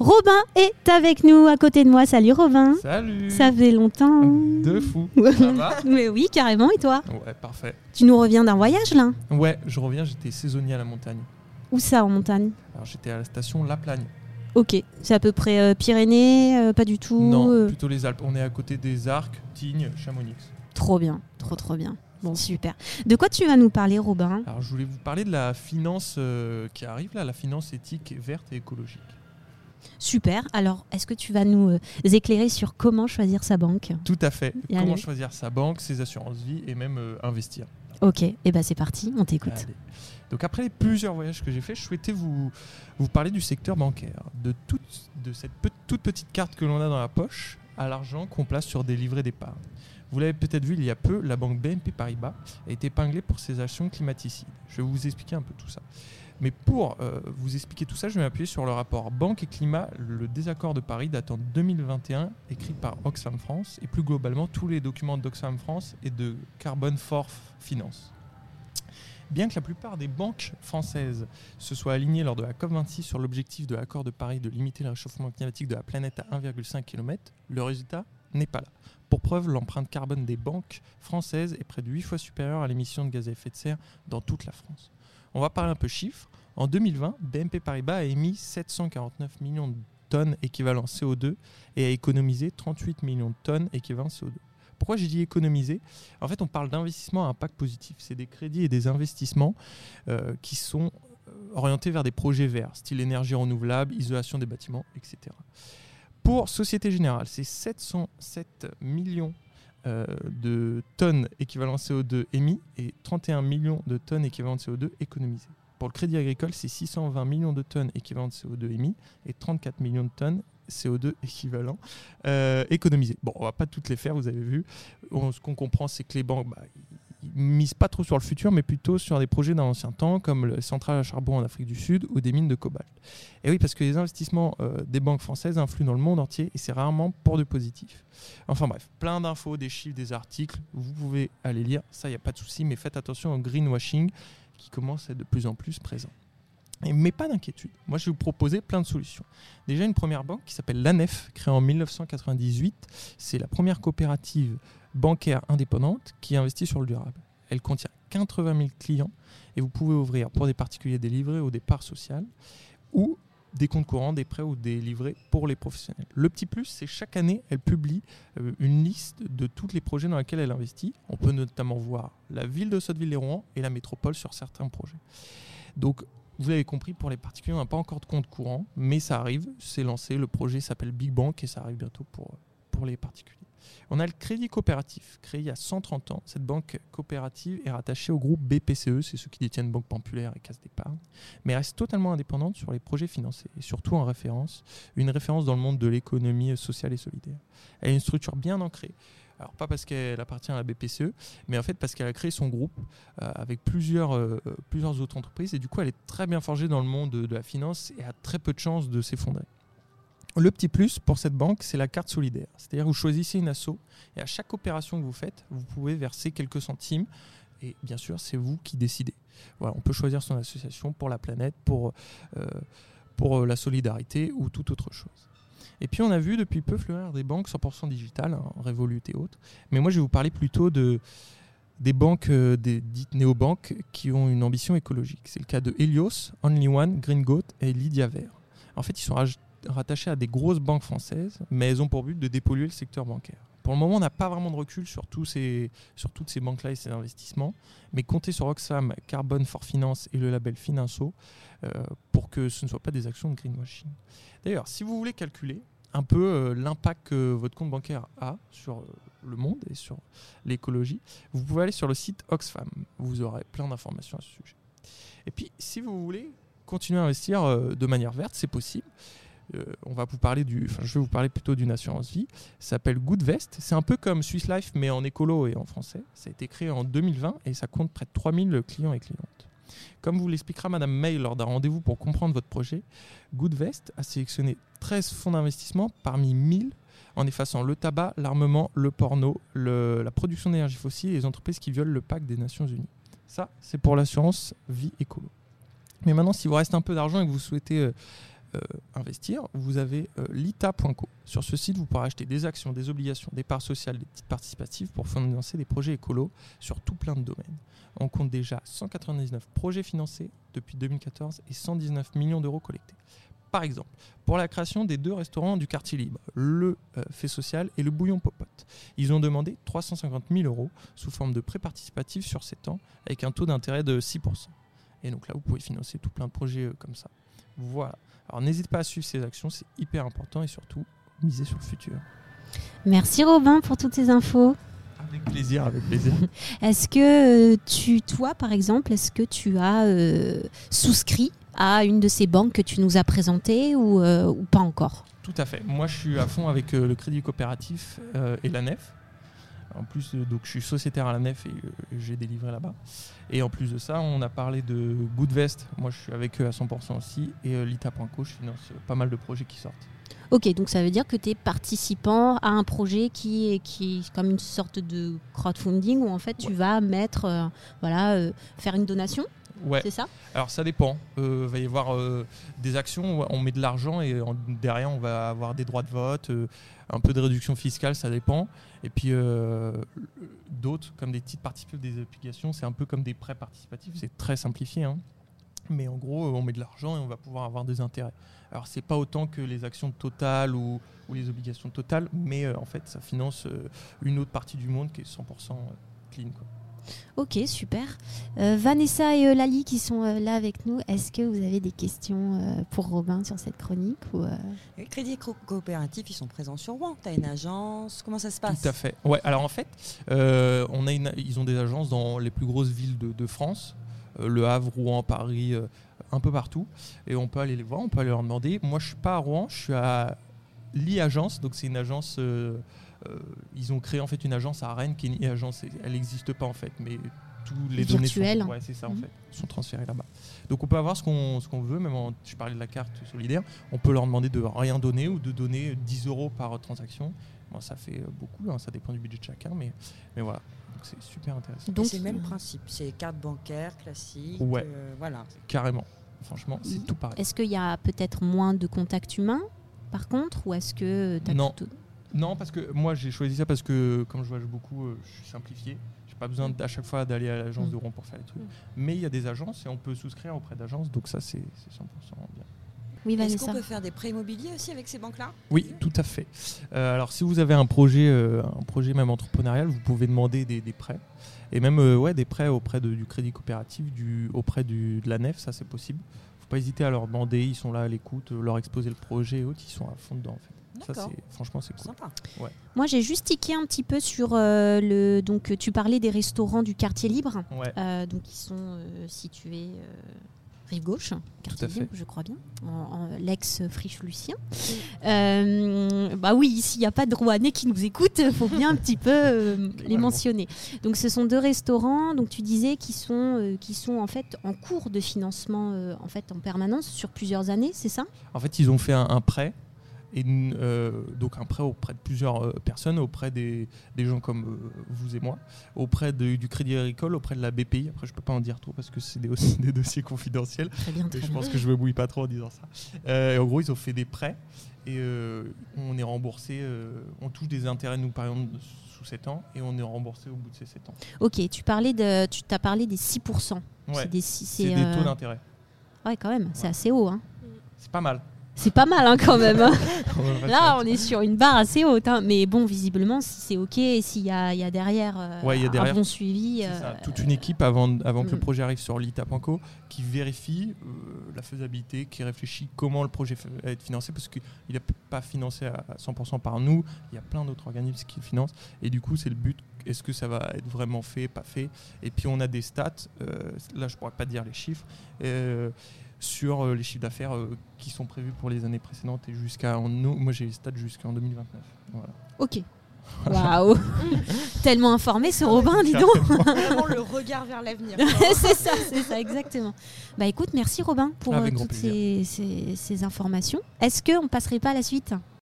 Robin est avec nous à côté de moi. Salut Robin. Salut. Ça fait longtemps. De fou. Ça va Mais oui, carrément. Et toi Ouais, parfait. Tu nous reviens d'un voyage là Ouais, je reviens, j'étais saisonnier à la montagne. Où ça en montagne Alors j'étais à la station La Plagne. Ok, c'est à peu près euh, Pyrénées, euh, pas du tout. non, euh, plutôt les Alpes. On est à côté des Arcs, Tignes, Chamonix. Trop bien, trop trop bien. Bon, super. De quoi tu vas nous parler, Robin Alors je voulais vous parler de la finance euh, qui arrive là, la finance éthique, verte et écologique. Super. Alors, est-ce que tu vas nous euh, éclairer sur comment choisir sa banque Tout à fait. Et Comment allez. choisir sa banque, ses assurances vie et même euh, investir. Ok, et eh ben c'est parti, on t'écoute. Donc après les plusieurs voyages que j'ai faits, je souhaitais vous, vous parler du secteur bancaire, de, toute, de cette pe- toute petite carte que l'on a dans la poche à l'argent qu'on place sur des livrets d'épargne. Vous l'avez peut-être vu il y a peu, la banque BNP Paribas a été épinglée pour ses actions climaticides. Je vais vous expliquer un peu tout ça. Mais pour euh, vous expliquer tout ça, je vais m'appuyer sur le rapport Banque et Climat, le désaccord de Paris datant de 2021, écrit par Oxfam France, et plus globalement tous les documents d'Oxfam France et de Carbon for Finance. Bien que la plupart des banques françaises se soient alignées lors de la COP26 sur l'objectif de l'accord de Paris de limiter le réchauffement climatique de la planète à 1,5 km, le résultat n'est pas là. Pour preuve, l'empreinte carbone des banques françaises est près de 8 fois supérieure à l'émission de gaz à effet de serre dans toute la France. On va parler un peu chiffres. En 2020, BNP Paribas a émis 749 millions de tonnes équivalent CO2 et a économisé 38 millions de tonnes équivalent CO2. Pourquoi j'ai dit économiser? En fait, on parle d'investissement à impact positif. C'est des crédits et des investissements euh, qui sont euh, orientés vers des projets verts, style énergie renouvelable, isolation des bâtiments, etc. Pour Société Générale, c'est 707 millions euh, de tonnes équivalent CO2 émis et 31 millions de tonnes équivalent CO2 économisées. Pour le Crédit Agricole, c'est 620 millions de tonnes équivalent CO2 émis et 34 millions de tonnes CO2 équivalent euh, économisées. Bon, on va pas toutes les faire, vous avez vu. Ce qu'on comprend, c'est que les banques, bah, misent pas trop sur le futur, mais plutôt sur des projets d'un ancien temps, comme les centrales à charbon en Afrique du Sud ou des mines de cobalt. Et oui, parce que les investissements euh, des banques françaises influent dans le monde entier et c'est rarement pour du positif. Enfin bref, plein d'infos, des chiffres, des articles, vous pouvez aller lire, ça, il n'y a pas de souci, mais faites attention au greenwashing qui commence à être de plus en plus présent. Mais pas d'inquiétude, moi je vais vous proposer plein de solutions. Déjà une première banque qui s'appelle l'ANEF, créée en 1998, c'est la première coopérative bancaire indépendante qui investit sur le durable. Elle contient 80 000 clients et vous pouvez ouvrir pour des particuliers des livrets ou des parts sociales ou des comptes courants, des prêts ou des livrets pour les professionnels. Le petit plus, c'est chaque année, elle publie euh, une liste de tous les projets dans lesquels elle investit. On peut notamment voir la ville de Sotteville-les-Rouen et la métropole sur certains projets. Donc, vous avez compris, pour les particuliers, on n'a pas encore de compte courant, mais ça arrive, c'est lancé, le projet s'appelle Big Bank et ça arrive bientôt pour, pour les particuliers. On a le crédit coopératif, créé il y a 130 ans. Cette banque coopérative est rattachée au groupe BPCE, c'est ceux qui détiennent Banque Populaire et Caisse d'épargne, mais reste totalement indépendante sur les projets financés et surtout en référence, une référence dans le monde de l'économie sociale et solidaire. Elle a une structure bien ancrée. Alors pas parce qu'elle appartient à la BPCE, mais en fait parce qu'elle a créé son groupe euh, avec plusieurs, euh, plusieurs autres entreprises et du coup elle est très bien forgée dans le monde de, de la finance et a très peu de chances de s'effondrer. Le petit plus pour cette banque, c'est la carte solidaire. C'est-à-dire vous choisissez une asso et à chaque opération que vous faites, vous pouvez verser quelques centimes. Et bien sûr, c'est vous qui décidez. Voilà, on peut choisir son association pour la planète, pour, euh, pour euh, la solidarité ou toute autre chose. Et puis on a vu depuis peu fleurir des banques 100% digitales, hein, Revolut et autres. Mais moi je vais vous parler plutôt de, des banques euh, des dites néobanques qui ont une ambition écologique. C'est le cas de Helios, Only One, Green Goat et Lydia Vert. En fait, ils sont rattachés à des grosses banques françaises, mais elles ont pour but de dépolluer le secteur bancaire. Pour le moment, on n'a pas vraiment de recul sur, tous ces, sur toutes ces banques-là et ces investissements, mais comptez sur Oxfam, Carbon for Finance et le label Finanso euh, pour que ce ne soit pas des actions de greenwashing. D'ailleurs, si vous voulez calculer un peu euh, l'impact que votre compte bancaire a sur euh, le monde et sur l'écologie, vous pouvez aller sur le site Oxfam. Vous aurez plein d'informations à ce sujet. Et puis, si vous voulez continuer à investir de manière verte, c'est possible. Euh, on va vous parler du, enfin, je vais vous parler plutôt d'une assurance vie. Ça s'appelle Goodvest. C'est un peu comme Swiss Life, mais en écolo et en français. Ça a été créé en 2020 et ça compte près de 3000 clients et clientes. Comme vous l'expliquera Madame May lors d'un rendez-vous pour comprendre votre projet, Goodvest a sélectionné 13 fonds d'investissement parmi 1000 en effaçant le tabac, l'armement, le porno, la production d'énergie fossile et les entreprises qui violent le pacte des Nations Unies. Ça, c'est pour l'assurance vie écolo. Mais maintenant, si vous reste un peu d'argent et que vous souhaitez euh, investir, vous avez euh, lita.co. Sur ce site, vous pourrez acheter des actions, des obligations, des parts sociales, des titres participatifs pour financer des projets écolos sur tout plein de domaines. On compte déjà 199 projets financés depuis 2014 et 119 millions d'euros collectés. Par exemple, pour la création des deux restaurants du quartier libre, le euh, Fait Social et le Bouillon Popote. Ils ont demandé 350 000 euros sous forme de prêt participatif sur 7 ans avec un taux d'intérêt de 6%. Et donc là, vous pouvez financer tout plein de projets euh, comme ça. Voilà. Alors n'hésitez pas à suivre ces actions, c'est hyper important et surtout, misez sur le futur. Merci Robin pour toutes ces infos. Avec plaisir, avec plaisir. Est-ce que euh, tu, toi par exemple, est-ce que tu as euh, souscrit à une de ces banques que tu nous as présentées ou, euh, ou pas encore? Tout à fait. Moi, je suis à fond avec euh, le Crédit Coopératif et la Nef. En plus, euh, donc, je suis sociétaire à la Nef et euh, j'ai des livrets là-bas. Et en plus de ça, on a parlé de Goodvest. Moi, je suis avec eux à 100% aussi. Et euh, Lita.co, je finance pas mal de projets qui sortent. Ok, donc ça veut dire que tu es participant à un projet qui est, qui est comme une sorte de crowdfunding où en fait tu Ouais. vas mettre, euh, voilà, euh, faire une donation, Ouais. c'est ça Alors ça dépend. Il va y avoir euh, des actions où on met de l'argent et en- derrière on va avoir des droits de vote, euh, un peu de réduction fiscale, ça dépend. Et puis euh, d'autres, comme des titres participatifs, des obligations, c'est un peu comme des prêts participatifs, c'est très simplifié. hein. Mais en gros, euh, on met de l'argent et on va pouvoir avoir des intérêts. Alors c'est pas autant que les actions totales ou, ou les obligations totales, mais euh, en fait ça finance euh, une autre partie du monde qui est 100% clean. quoi. Ok, super. Euh, Vanessa et euh, Lali qui sont euh, là avec nous, est-ce que vous avez des questions euh, pour Robin sur cette chronique ou, euh, Les crédits co- coopératifs, ils sont présents sur Rouen. Tu as une agence? Comment ça se passe? Tout à fait. Ouais, alors en fait, euh, on a une- ils ont des agences dans les plus grosses villes de, de France, euh, Le Havre, Rouen, Paris, euh, un peu partout. Et on peut aller les voir, on peut aller leur demander. Moi, je suis pas à Rouen, je suis à l'e-agence. Donc, c'est une agence. Euh, ils ont créé en fait une agence à Rennes qui est une et Elle n'existe pas en fait, mais tous les données sont, ouais, ça, en Mhm. fait, sont transférées là-bas. Donc on peut avoir ce qu'on veut, même en, je parlais de la carte solidaire, on peut leur demander de rien donner ou de donner 10 euros par transaction. Bon, ça fait euh, beaucoup, hein, ça dépend du budget de chacun, mais, mais voilà, Donc, c'est super intéressant. Donc, c'est le même euh, principe. C'est carte bancaire classique. Ouais. euh, voilà. Carrément, franchement, c'est Mhm. tout pareil. Est-ce qu'il y a peut-être moins de contact humain par contre ou est-ce que Non. plutôt- Non, parce que moi j'ai choisi ça parce que comme je voyage beaucoup, euh, je suis simplifié. J'ai pas besoin à chaque fois d'aller à l'agence Mm. de Rouen pour faire les trucs. Mm. Mais il y a des agences et on peut souscrire auprès d'agences, donc ça c'est c'est 100% bien. Oui, Est-ce qu'on peut faire des prêts immobiliers aussi avec ces banques-là? Oui, tout à fait. Euh, alors, si vous avez un projet, euh, un projet même entrepreneurial, vous pouvez demander des, des prêts. Et même euh, ouais, des prêts auprès de- du crédit coopératif, du, auprès du, de la nef, ça c'est possible. faut pas hésiter à leur demander, ils sont là à l'écoute, leur exposer le projet et autres, ils sont à fond dedans en fait. Ça, D'accord. c'est, franchement, c'est cool. Sympa. Moi, j'ai juste tiqué un petit peu sur euh, le. Donc, tu parlais des restaurants du quartier libre, Ouais. euh, donc qui sont euh, situés euh, rive gauche, quartier libre, je crois bien, en, en- l'ex friche Lucien. Euh, bah oui, ici il n'y a pas de Rouennais qui nous écoutent, faut bien un petit peu euh, les mentionner. Donc, ce sont deux restaurants, donc tu disais qui sont euh, qui sont en fait en cours de financement euh, en fait en permanence sur plusieurs années, c'est ça? En fait, ils ont fait un, un prêt. Et euh, donc un prêt auprès de plusieurs euh, personnes, auprès des, des gens comme euh, vous et moi, auprès de- du Crédit Agricole, auprès de la BPI. Après, je peux pas en dire trop parce que c'est des, des dossiers confidentiels. Très bien, Mais très je bien. pense que je me bouille pas trop en disant ça. Euh, et en gros, ils ont fait des prêts et euh, on est remboursé. on touche des intérêts, nous, par exemple, sous 7 ans et on est remboursé au bout de ces 7 ans. Ok, tu parlais de, tu t'as parlé des 6%. Ouais, C'est des, taux d'intérêt. Ouais, quand même, c'est Ouais. assez haut. Hein. C'est pas mal. C'est pas mal hein, quand même. hein. Là, on est sur une barre assez haute. hein. Mais bon, visiblement, si c'est ok, s'il y a, il y a derrière, euh, Ouais, il y a un derrière- bon suivi. Euh, ça, toute une équipe avant, avant que le mm. projet arrive sur lita.co qui vérifie euh, la faisabilité, qui réfléchit comment le projet va être financé parce qu'il n'est pas financé à 100% par nous, il y a plein d'autres organismes qui le financent et du coup c'est le but, est-ce que ça va être vraiment fait, pas fait? Et puis on a des stats, euh, là je pourrais pas dire les chiffres, euh, sur euh, les chiffres d'affaires euh, qui sont prévus pour les années précédentes et jusqu'à, en- moi j'ai les stats jusqu'en 2029. Voilà. Ok. Waouh Tellement informé ce Robin, dis donc Vraiment le regard vers l'avenir. C'est ça, c'est ça, exactement. Bah écoute, merci Robin pour euh, toutes ces, ces- ces informations. Est-ce qu'on passerait pas à la suite?